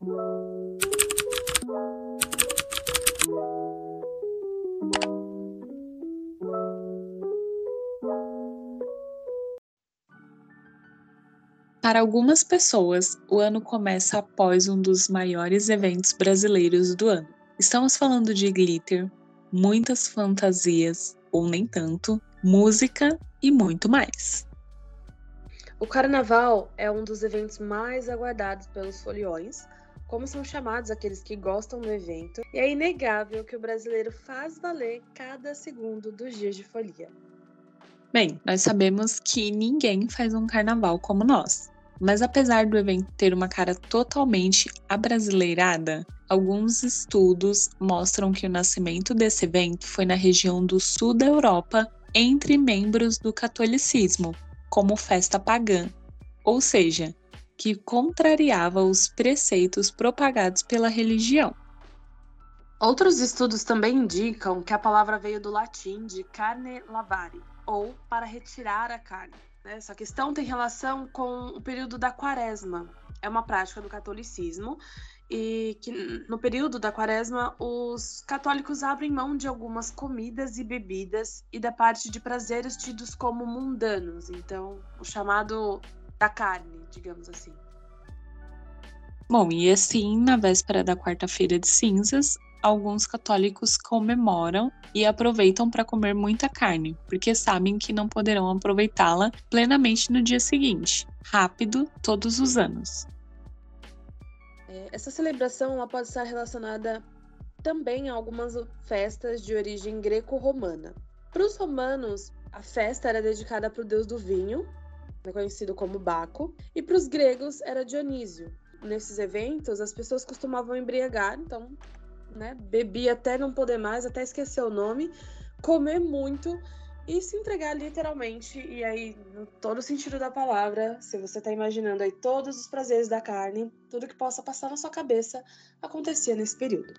Para algumas pessoas, o ano começa após um dos maiores eventos brasileiros do ano. Estamos falando de glitter, muitas fantasias, ou nem tanto, música e muito mais. O carnaval é um dos eventos mais aguardados pelos foliões, como são chamados aqueles que gostam do evento, e é inegável que o brasileiro faz valer cada segundo dos dias de folia. Bem, nós sabemos que ninguém faz um carnaval como nós. Mas apesar do evento ter uma cara totalmente abrasileirada, alguns estudos mostram que o nascimento desse evento foi na região do sul da Europa, entre membros do catolicismo, como festa pagã, ou seja, que contrariava os preceitos propagados pela religião. Outros estudos também indicam que a palavra veio do latim de carne lavare, ou para retirar a carne. Né? Essa questão tem relação com o período da quaresma. É uma prática do catolicismo e que no período da quaresma os católicos abrem mão de algumas comidas e bebidas e da parte de prazeres tidos como mundanos, então o chamado da carne, digamos assim. Bom, e assim, na véspera da quarta-feira de cinzas, alguns católicos comemoram e aproveitam para comer muita carne, porque sabem que não poderão aproveitá-la plenamente no dia seguinte, rápido, todos os anos. É, essa celebração pode estar relacionada também a algumas festas de origem greco-romana. Para os romanos, a festa era dedicada para o deus do vinho, conhecido como Baco, e para os gregos era Dionísio. Nesses eventos, as pessoas costumavam embriagar, então né? Beber até não poder mais, até esquecer o nome, comer muito e se entregar literalmente. E aí, no todo sentido da palavra, se você tá imaginando aí todos os prazeres da carne, tudo que possa passar na sua cabeça, acontecia nesse período.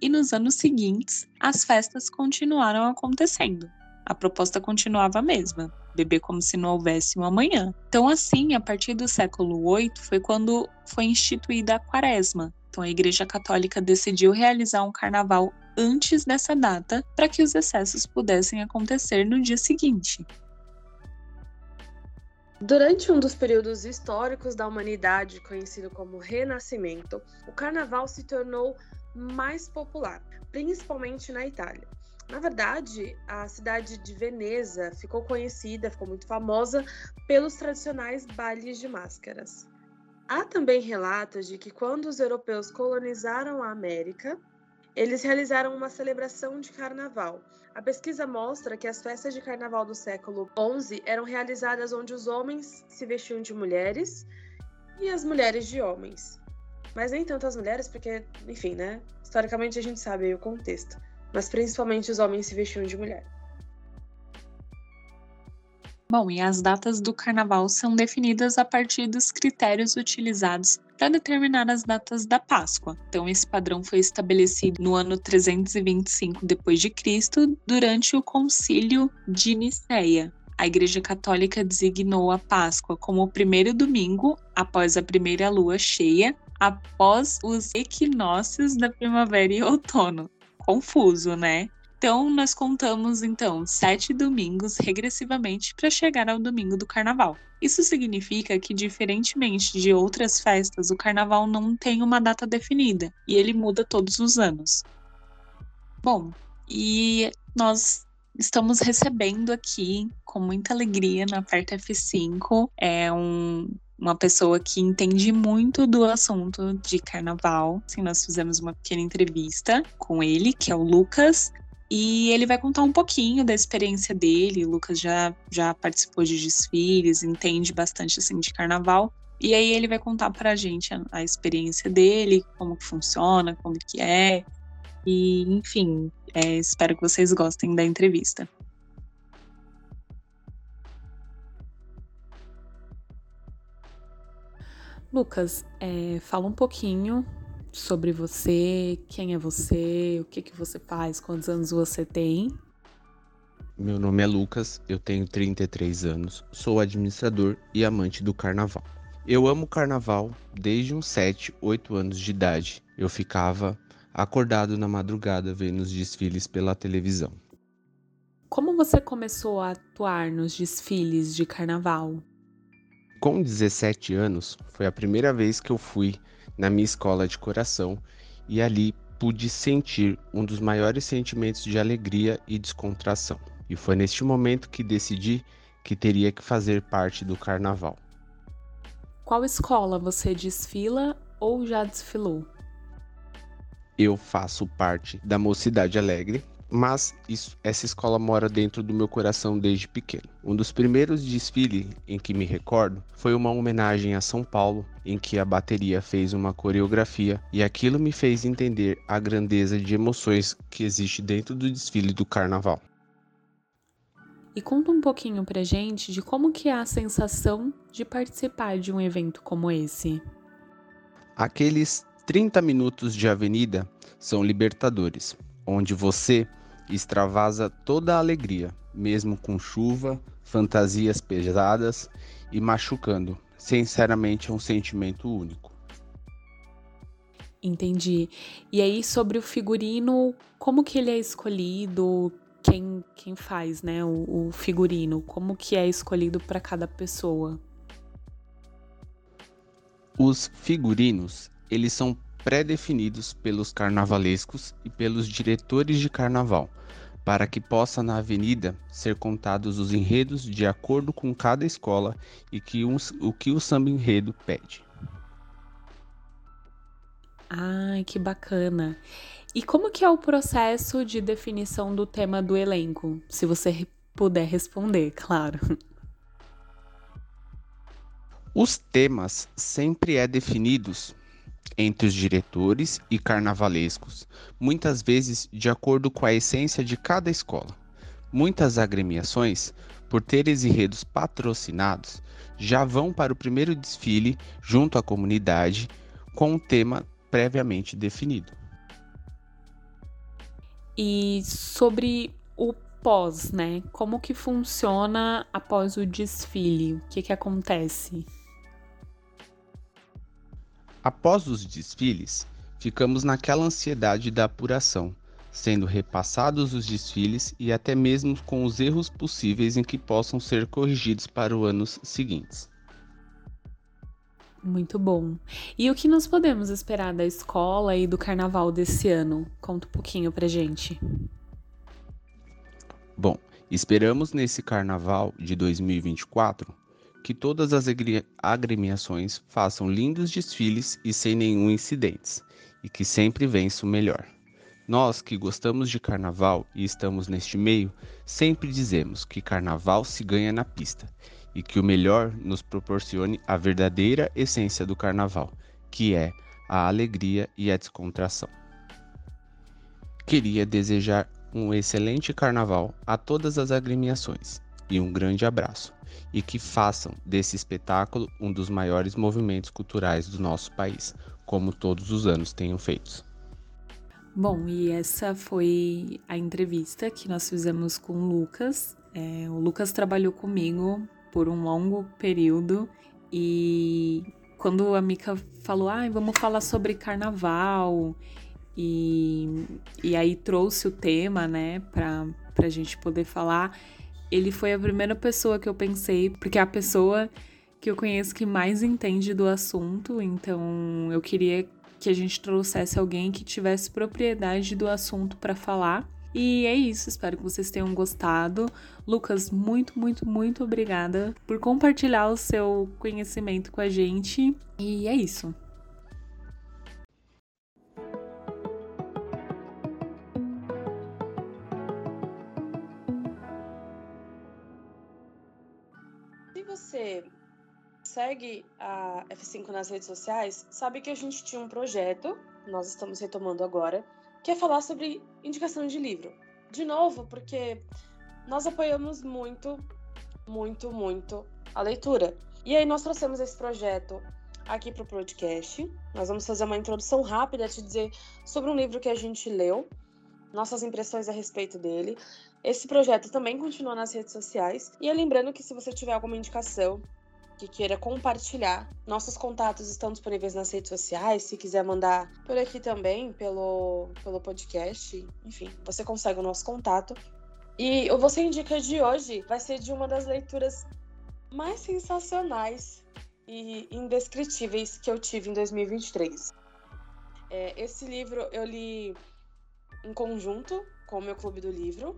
E nos anos seguintes, as festas continuaram acontecendo. A proposta continuava a mesma, beber como se não houvesse um amanhã. Então, assim, a partir do século VIII foi quando foi instituída a quaresma, então a Igreja Católica decidiu realizar um carnaval antes dessa data para que os excessos pudessem acontecer no dia seguinte. Durante um dos períodos históricos da humanidade, conhecido como Renascimento, o carnaval se tornou mais popular, principalmente na Itália. Na verdade, a cidade de Veneza ficou conhecida, ficou muito famosa pelos tradicionais bailes de máscaras. Há também relatos de que quando os europeus colonizaram a América, eles realizaram uma celebração de carnaval. A pesquisa mostra que as festas de carnaval do século XI eram realizadas onde os homens se vestiam de mulheres e as mulheres de homens. Mas nem tanto as mulheres, porque, enfim, né? Historicamente a gente sabe o contexto. Mas principalmente os homens se vestiam de mulher. Bom, e as datas do carnaval são definidas a partir dos critérios utilizados para determinar as datas da Páscoa. Então, esse padrão foi estabelecido no ano 325 d.C., durante o Concílio de Nicéia. A Igreja Católica designou a Páscoa como o primeiro domingo após a primeira lua cheia, após os equinócios da primavera e outono. Confuso, né? Então, nós contamos então sete domingos regressivamente para chegar ao domingo do carnaval. Isso significa que, diferentemente de outras festas, o carnaval não tem uma data definida e ele muda todos os anos. Bom, e nós estamos recebendo aqui com muita alegria na Aperta F5 é um, uma pessoa que entende muito do assunto de carnaval. Assim, nós fizemos uma pequena entrevista com ele, que é o Lucas. E ele vai contar um pouquinho da experiência dele. O Lucas já, já participou de desfiles, entende bastante assim de carnaval. E aí ele vai contar pra gente a, a experiência dele, como que funciona, como que é. E, enfim, é, espero que vocês gostem da entrevista. Lucas, é, fala um pouquinho sobre você, quem é você, o que que você faz, quantos anos você tem. Meu nome é Lucas, eu tenho 33 anos, sou administrador e amante do carnaval. Eu amo carnaval desde uns 7, 8 anos de idade. Eu ficava acordado na madrugada vendo os desfiles pela televisão. Como você começou a atuar nos desfiles de carnaval? Com 17 anos, foi a primeira vez que eu fui na minha escola de coração e ali pude sentir um dos maiores sentimentos de alegria e descontração. E foi neste momento que decidi que teria que fazer parte do carnaval. Qual escola você desfila ou já desfilou? Eu faço parte da Mocidade Alegre, mas isso, essa escola mora dentro do meu coração desde pequeno. Um dos primeiros desfiles em que me recordo foi uma homenagem a São Paulo, em que a bateria fez uma coreografia e aquilo me fez entender a grandeza de emoções que existe dentro do desfile do carnaval. E conta um pouquinho pra gente de como que é a sensação de participar de um evento como esse. Aqueles 30 minutos de avenida são libertadores onde você extravasa toda a alegria, mesmo com chuva, fantasias pesadas e machucando. Sinceramente, é um sentimento único. Entendi. E aí sobre o figurino, como que ele é escolhido? Quem, quem faz, né, o, o figurino? Como que é escolhido para cada pessoa? Os figurinos, eles são pré-definidos pelos carnavalescos e pelos diretores de carnaval, para que possa na avenida ser contados os enredos de acordo com cada escola e que um, o que o samba enredo pede. Ai, que bacana. E como que é o processo de definição do tema do elenco? Se você puder responder, claro. Os temas sempre é definidos entre os diretores e carnavalescos, muitas vezes de acordo com a essência de cada escola. Muitas agremiações, por terem enredos patrocinados, já vão para o primeiro desfile junto à comunidade com um tema previamente definido. E sobre o pós, né? Como que funciona após o desfile? O que que acontece? Após os desfiles, ficamos naquela ansiedade da apuração, sendo repassados os desfiles e até mesmo com os erros possíveis em que possam ser corrigidos para os anos seguintes. Muito bom. E o que nós podemos esperar da escola e do carnaval desse ano? Conta um pouquinho pra gente. Bom, esperamos nesse carnaval de 2024 que todas as agremiações façam lindos desfiles e sem nenhum incidentes, e que sempre vença o melhor. Nós que gostamos de carnaval e estamos neste meio, sempre dizemos que carnaval se ganha na pista e que o melhor nos proporcione a verdadeira essência do carnaval, que é a alegria e a descontração. Queria desejar um excelente carnaval a todas as agremiações e um grande abraço e que façam desse espetáculo um dos maiores movimentos culturais do nosso país, como todos os anos tenham feito. Bom, e essa foi a entrevista que nós fizemos com o Lucas. É, o Lucas trabalhou comigo por um longo período e quando a Mica falou, ah, vamos falar sobre carnaval e, e aí trouxe o tema, né, para a gente poder falar, ele foi a primeira pessoa que eu pensei, porque é a pessoa que eu conheço que mais entende do assunto, então eu queria que a gente trouxesse alguém que tivesse propriedade do assunto para falar. E é isso, espero que vocês tenham gostado. Lucas, muito, muito, muito obrigada por compartilhar o seu conhecimento com a gente. E é isso. Você segue a F5 nas redes sociais, sabe que a gente tinha um projeto, nós estamos retomando agora, que é falar sobre indicação de livro. De novo, porque nós apoiamos muito, muito, muito a leitura. E aí nós trouxemos esse projeto aqui para o podcast. Nós vamos fazer uma introdução rápida, te dizer sobre um livro que a gente leu, nossas impressões a respeito dele. Esse projeto também continua nas redes sociais. E lembrando que se você tiver alguma indicação que queira compartilhar, nossos contatos estão disponíveis nas redes sociais. Se quiser mandar por aqui também, pelo, pelo podcast, enfim, você consegue o nosso contato. E o Você Indica de hoje vai ser de uma das leituras mais sensacionais e indescritíveis que eu tive em 2023. É, esse livro eu li em conjunto com o meu clube do livro,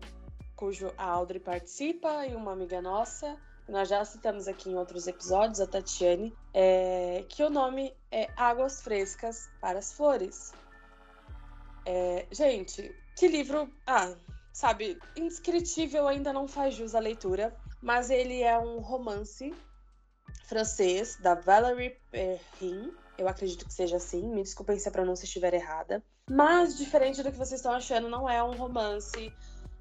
cujo a Audrey participa e uma amiga nossa, nós já citamos aqui em outros episódios, a Tatiane, é, que o nome é Águas Frescas para as Flores. É, gente, que livro. Ah, sabe, indescritível ainda não faz jus à leitura, mas ele é um romance francês da Valérie Perrin. Eu acredito que seja assim, me desculpem se a pronúncia estiver errada. Mas, diferente do que vocês estão achando, não é um romance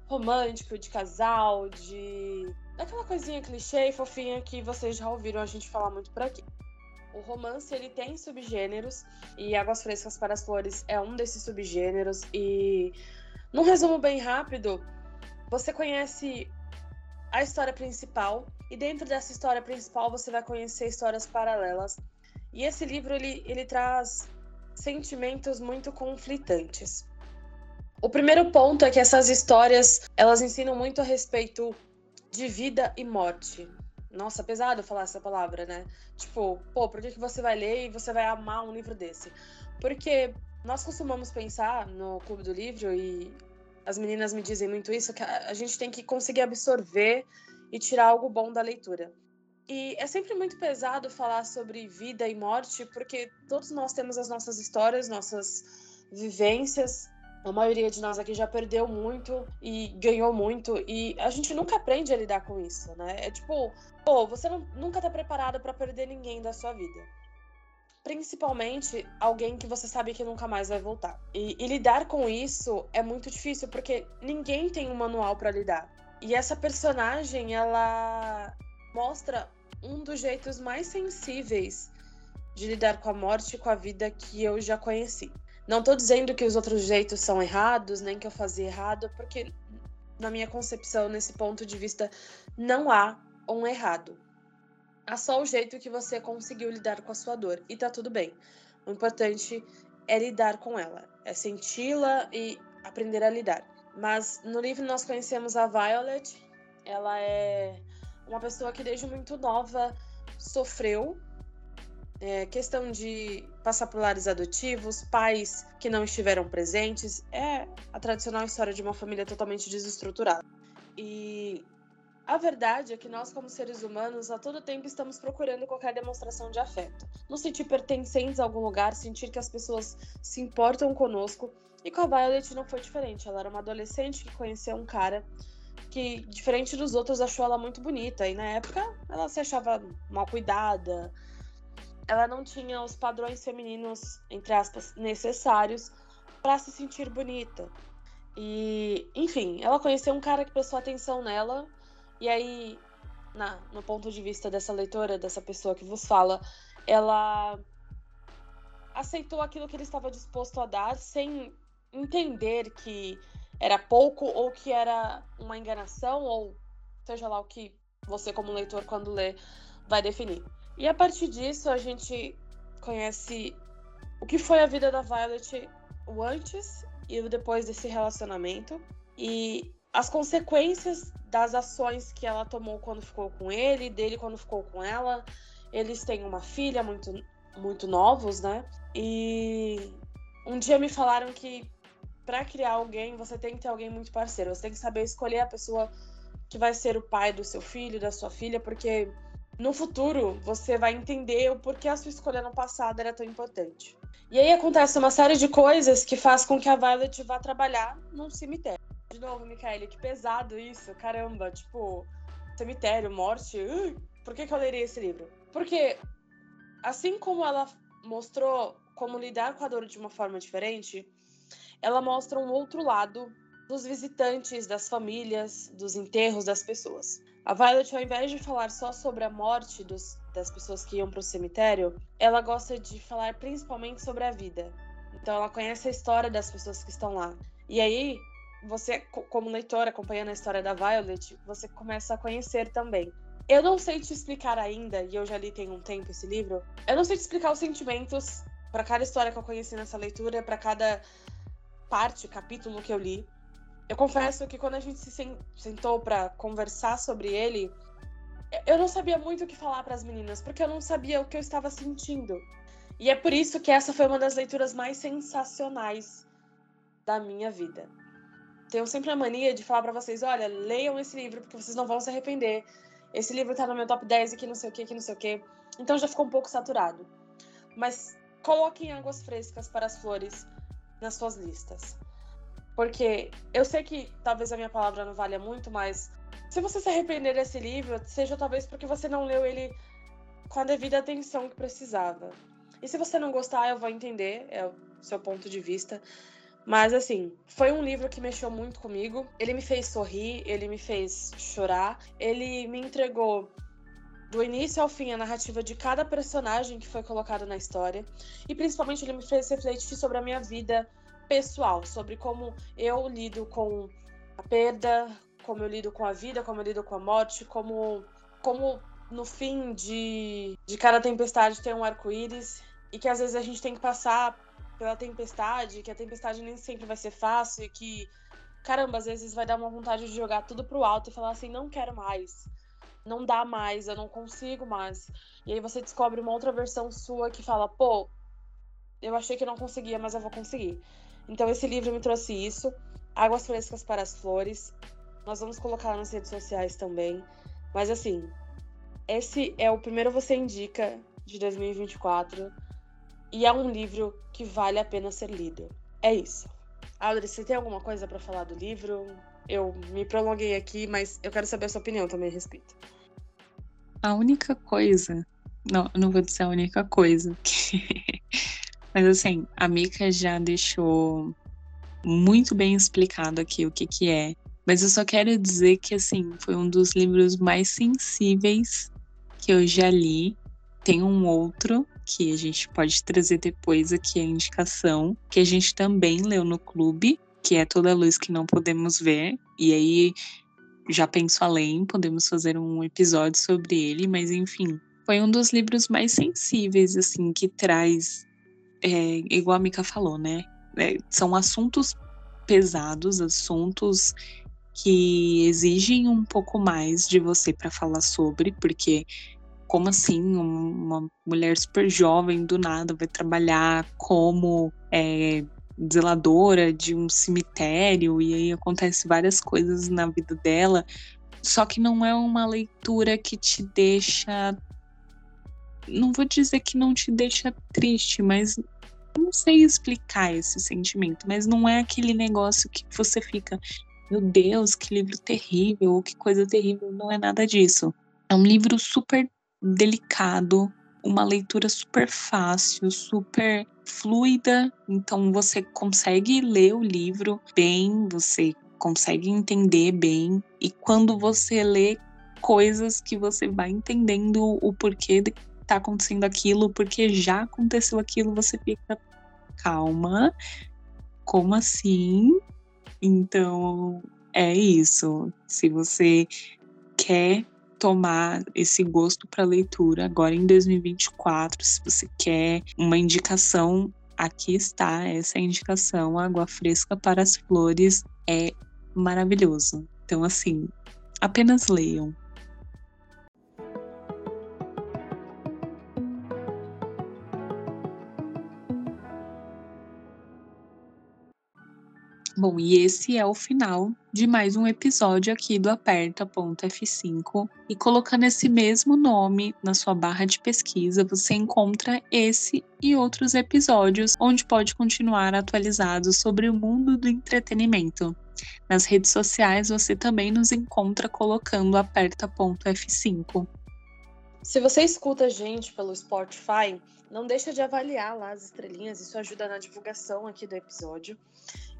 romântico, de casal, de. daquela coisinha clichê e fofinha que vocês já ouviram a gente falar muito por aqui. O romance ele tem subgêneros e Águas Frescas para as Flores é um desses subgêneros e num resumo bem rápido, você conhece a história principal e dentro dessa história principal você vai conhecer histórias paralelas. E esse livro ele, ele traz sentimentos muito conflitantes. O primeiro ponto é que essas histórias, elas ensinam muito a respeito de vida e morte. Nossa, pesado falar essa palavra, né? Tipo, pô, por que, que você vai ler e você vai amar um livro desse? Porque nós costumamos pensar no Clube do Livro, e as meninas me dizem muito isso, que a gente tem que conseguir absorver e tirar algo bom da leitura. E é sempre muito pesado falar sobre vida e morte, porque todos nós temos as nossas histórias, nossas vivências, a maioria de nós aqui já perdeu muito e ganhou muito e a gente nunca aprende a lidar com isso, né? É tipo, pô, você não, nunca tá preparado para perder ninguém da sua vida. Principalmente alguém que você sabe que nunca mais vai voltar. E, e lidar com isso é muito difícil porque ninguém tem um manual para lidar. E essa personagem, ela mostra um dos jeitos mais sensíveis de lidar com a morte e com a vida que eu já conheci. Não estou dizendo que os outros jeitos são errados, nem que eu fazia errado, porque na minha concepção, nesse ponto de vista, não há um errado. Há só o jeito que você conseguiu lidar com a sua dor e tá tudo bem. O importante é lidar com ela, é senti-la e aprender a lidar. Mas no livro nós conhecemos a Violet. Ela é uma pessoa que desde muito nova sofreu é, questão de passar por lares adotivos, pais que não estiveram presentes, é a tradicional história de uma família totalmente desestruturada. E a verdade é que nós, como seres humanos, a todo tempo estamos procurando qualquer demonstração de afeto. Nos sentir pertencentes a algum lugar, sentir que as pessoas se importam conosco. E com a Violet não foi diferente. Ela era uma adolescente que conheceu um cara que, diferente dos outros, achou ela muito bonita. E na época ela se achava mal cuidada, ela não tinha os padrões femininos, entre aspas, necessários para se sentir bonita. E, enfim, ela conheceu um cara que prestou atenção nela, e aí, na, no ponto de vista dessa leitora, dessa pessoa que vos fala, ela aceitou aquilo que ele estava disposto a dar sem entender que era pouco ou que era uma enganação, ou seja lá o que você, como leitor, quando lê, vai definir. E a partir disso, a gente conhece o que foi a vida da Violet o antes e o depois desse relacionamento e as consequências das ações que ela tomou quando ficou com ele, dele quando ficou com ela. Eles têm uma filha muito muito novos, né? E um dia me falaram que para criar alguém, você tem que ter alguém muito parceiro. Você tem que saber escolher a pessoa que vai ser o pai do seu filho, da sua filha, porque no futuro você vai entender o porquê a sua escolha no passado era tão importante. E aí acontece uma série de coisas que faz com que a Violet vá trabalhar num cemitério. De novo, Micaele, que pesado isso, caramba, tipo, cemitério, morte. Uh, por que, que eu leria esse livro? Porque, assim como ela mostrou como lidar com a dor de uma forma diferente, ela mostra um outro lado dos visitantes, das famílias, dos enterros das pessoas. A Violet, ao invés de falar só sobre a morte dos, das pessoas que iam para o cemitério, ela gosta de falar principalmente sobre a vida. Então, ela conhece a história das pessoas que estão lá. E aí, você, como leitor, acompanhando a história da Violet, você começa a conhecer também Eu não sei te explicar ainda, e eu já li tem um tempo esse livro. Eu não sei te explicar os sentimentos para cada história que eu conheci nessa leitura, para cada parte, capítulo que eu li. Eu confesso que quando a gente se sentou para conversar sobre ele, eu não sabia muito o que falar para as meninas, porque eu não sabia o que eu estava sentindo. E é por isso que essa foi uma das leituras mais sensacionais da minha vida. Tenho sempre a mania de falar para vocês, olha, leiam esse livro porque vocês não vão se arrepender. Esse livro tá no meu top 10 aqui, não sei o que, aqui não sei o que. Então já ficou um pouco saturado. Mas coloquem águas frescas para as flores nas suas listas. Porque eu sei que talvez a minha palavra não valha muito, mas se você se arrepender desse livro, seja talvez porque você não leu ele com a devida atenção que precisava. E se você não gostar, eu vou entender, é o seu ponto de vista. Mas assim, foi um livro que mexeu muito comigo. Ele me fez sorrir, ele me fez chorar, ele me entregou do início ao fim a narrativa de cada personagem que foi colocado na história. E principalmente ele me fez refletir sobre a minha vida pessoal, sobre como eu lido com a perda, como eu lido com a vida, como eu lido com a morte, como, como no fim de, de cada tempestade tem um arco-íris e que às vezes a gente tem que passar pela tempestade, que a tempestade nem sempre vai ser fácil e que, caramba, às vezes vai dar uma vontade de jogar tudo pro alto e falar assim: não quero mais, não dá mais, eu não consigo mais. E aí você descobre uma outra versão sua que fala: pô, eu achei que não conseguia, mas eu vou conseguir. Então esse livro me trouxe isso. Águas Frescas para as Flores. Nós vamos colocar nas redes sociais também. Mas assim, esse é o primeiro Você Indica de 2024 e é um livro que vale a pena ser lido. É isso. Audrey, você tem alguma coisa para falar do livro? Eu me prolonguei aqui, mas eu quero saber a sua opinião também a respeito. A única coisa. Não, não vou dizer a única coisa. mas assim, a Mika já deixou muito bem explicado aqui o que, que é. Mas eu só quero dizer que assim, foi um dos livros mais sensíveis que eu já li. Tem um outro que a gente pode trazer depois aqui a indicação, que a gente também leu no clube, que é Toda a Luz que Não Podemos Ver. E aí já penso além, podemos fazer um episódio sobre ele, mas enfim, foi um dos livros mais sensíveis, assim, que traz, é, igual a Mika falou, né? É, são assuntos pesados, assuntos que exigem um pouco mais de você para falar sobre, porque como assim uma mulher super jovem do nada vai trabalhar como é, zeladora de um cemitério e aí acontece várias coisas na vida dela. Só que não é uma leitura que te deixa. Não vou dizer que não te deixa triste, mas não sei explicar esse sentimento, mas não é aquele negócio que você fica, meu Deus, que livro terrível, ou que coisa terrível, não é nada disso. É um livro super delicado, uma leitura super fácil, super fluida. Então você consegue ler o livro bem, você consegue entender bem. E quando você lê coisas que você vai entendendo o porquê de tá acontecendo aquilo, porque já aconteceu aquilo, você fica calma. Como assim? Então, é isso. Se você quer tomar esse gosto para leitura agora em 2024. Se você quer uma indicação, aqui está essa é indicação. Água fresca para as flores é maravilhoso. Então, assim, apenas leiam. Bom, e esse é o final de mais um episódio aqui do Aperta.f5. E colocando esse mesmo nome na sua barra de pesquisa, você encontra esse e outros episódios onde pode continuar atualizado sobre o mundo do entretenimento. Nas redes sociais você também nos encontra colocando aperta.f5. Se você escuta a gente pelo Spotify, não deixa de avaliar lá as estrelinhas, isso ajuda na divulgação aqui do episódio.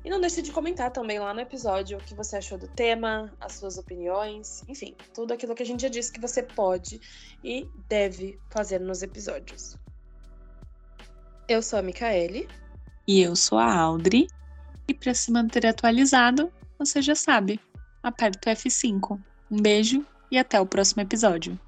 E não deixe de comentar também lá no episódio o que você achou do tema, as suas opiniões, enfim, tudo aquilo que a gente já disse que você pode e deve fazer nos episódios. Eu sou a Micaele. E eu sou a Audrey. E para se manter atualizado, você já sabe, aperta o F5. Um beijo e até o próximo episódio.